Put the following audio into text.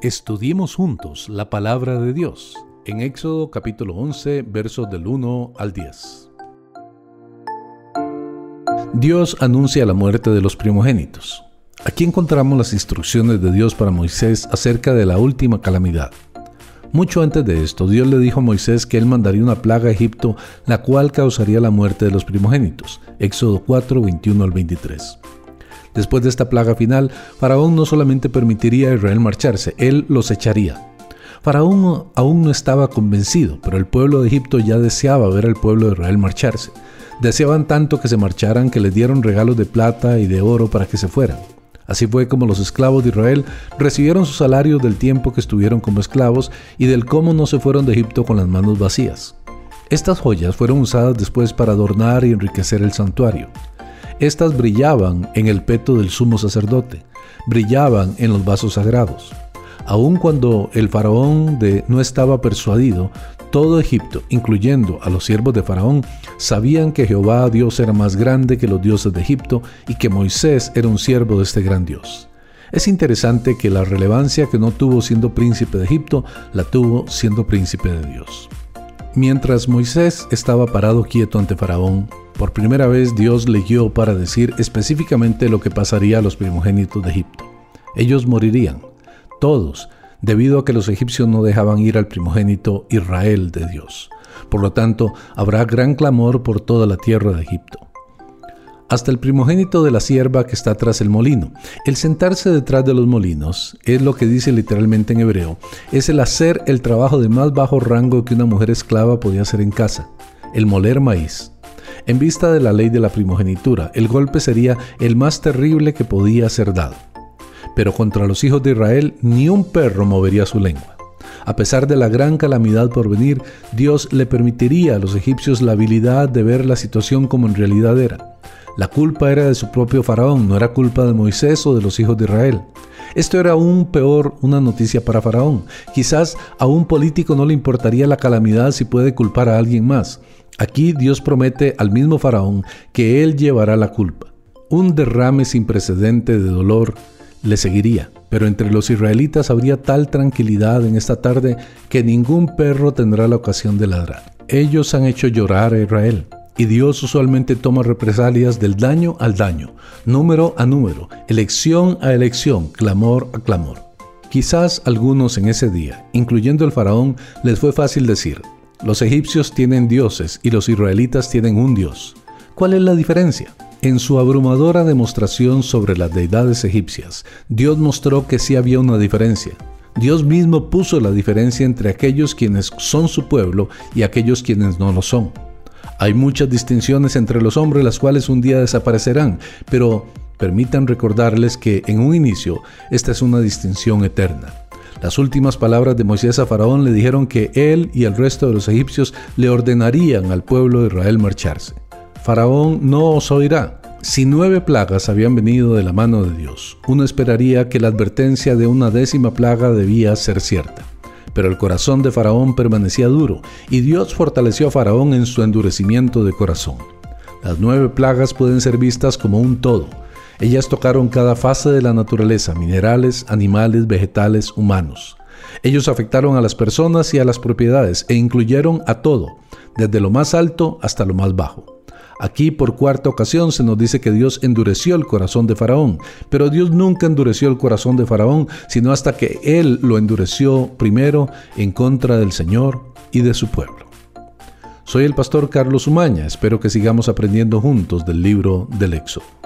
Estudiemos juntos la palabra de Dios en Éxodo capítulo 11 versos del 1 al 10. Dios anuncia la muerte de los primogénitos. Aquí encontramos las instrucciones de Dios para Moisés acerca de la última calamidad. Mucho antes de esto, Dios le dijo a Moisés que él mandaría una plaga a Egipto, la cual causaría la muerte de los primogénitos. Éxodo 4, 21 al 23. Después de esta plaga final, Faraón no solamente permitiría a Israel marcharse, él los echaría. Faraón aún no estaba convencido, pero el pueblo de Egipto ya deseaba ver al pueblo de Israel marcharse. Deseaban tanto que se marcharan que les dieron regalos de plata y de oro para que se fueran. Así fue como los esclavos de Israel recibieron su salario del tiempo que estuvieron como esclavos y del cómo no se fueron de Egipto con las manos vacías. Estas joyas fueron usadas después para adornar y enriquecer el santuario. Estas brillaban en el peto del sumo sacerdote, brillaban en los vasos sagrados. Aun cuando el faraón de no estaba persuadido, todo Egipto, incluyendo a los siervos de Faraón, sabían que Jehová Dios era más grande que los dioses de Egipto y que Moisés era un siervo de este gran Dios. Es interesante que la relevancia que no tuvo siendo príncipe de Egipto, la tuvo siendo príncipe de Dios. Mientras Moisés estaba parado quieto ante Faraón, por primera vez Dios le guió para decir específicamente lo que pasaría a los primogénitos de Egipto. Ellos morirían, todos, debido a que los egipcios no dejaban ir al primogénito Israel de Dios. Por lo tanto, habrá gran clamor por toda la tierra de Egipto. Hasta el primogénito de la sierva que está tras el molino. El sentarse detrás de los molinos es lo que dice literalmente en hebreo, es el hacer el trabajo de más bajo rango que una mujer esclava podía hacer en casa, el moler maíz. En vista de la ley de la primogenitura, el golpe sería el más terrible que podía ser dado pero contra los hijos de Israel ni un perro movería su lengua. A pesar de la gran calamidad por venir, Dios le permitiría a los egipcios la habilidad de ver la situación como en realidad era. La culpa era de su propio faraón, no era culpa de Moisés o de los hijos de Israel. Esto era aún peor una noticia para Faraón. Quizás a un político no le importaría la calamidad si puede culpar a alguien más. Aquí Dios promete al mismo Faraón que él llevará la culpa. Un derrame sin precedente de dolor, le seguiría. Pero entre los israelitas habría tal tranquilidad en esta tarde que ningún perro tendrá la ocasión de ladrar. Ellos han hecho llorar a Israel. Y Dios usualmente toma represalias del daño al daño, número a número, elección a elección, clamor a clamor. Quizás algunos en ese día, incluyendo el faraón, les fue fácil decir, los egipcios tienen dioses y los israelitas tienen un dios. ¿Cuál es la diferencia? En su abrumadora demostración sobre las deidades egipcias, Dios mostró que sí había una diferencia. Dios mismo puso la diferencia entre aquellos quienes son su pueblo y aquellos quienes no lo son. Hay muchas distinciones entre los hombres las cuales un día desaparecerán, pero permitan recordarles que en un inicio esta es una distinción eterna. Las últimas palabras de Moisés a Faraón le dijeron que él y el resto de los egipcios le ordenarían al pueblo de Israel marcharse. Faraón no os oirá. Si nueve plagas habían venido de la mano de Dios, uno esperaría que la advertencia de una décima plaga debía ser cierta. Pero el corazón de Faraón permanecía duro, y Dios fortaleció a Faraón en su endurecimiento de corazón. Las nueve plagas pueden ser vistas como un todo. Ellas tocaron cada fase de la naturaleza, minerales, animales, vegetales, humanos. Ellos afectaron a las personas y a las propiedades e incluyeron a todo, desde lo más alto hasta lo más bajo. Aquí por cuarta ocasión se nos dice que Dios endureció el corazón de Faraón, pero Dios nunca endureció el corazón de Faraón, sino hasta que Él lo endureció primero en contra del Señor y de su pueblo. Soy el pastor Carlos Umaña, espero que sigamos aprendiendo juntos del libro del Éxodo.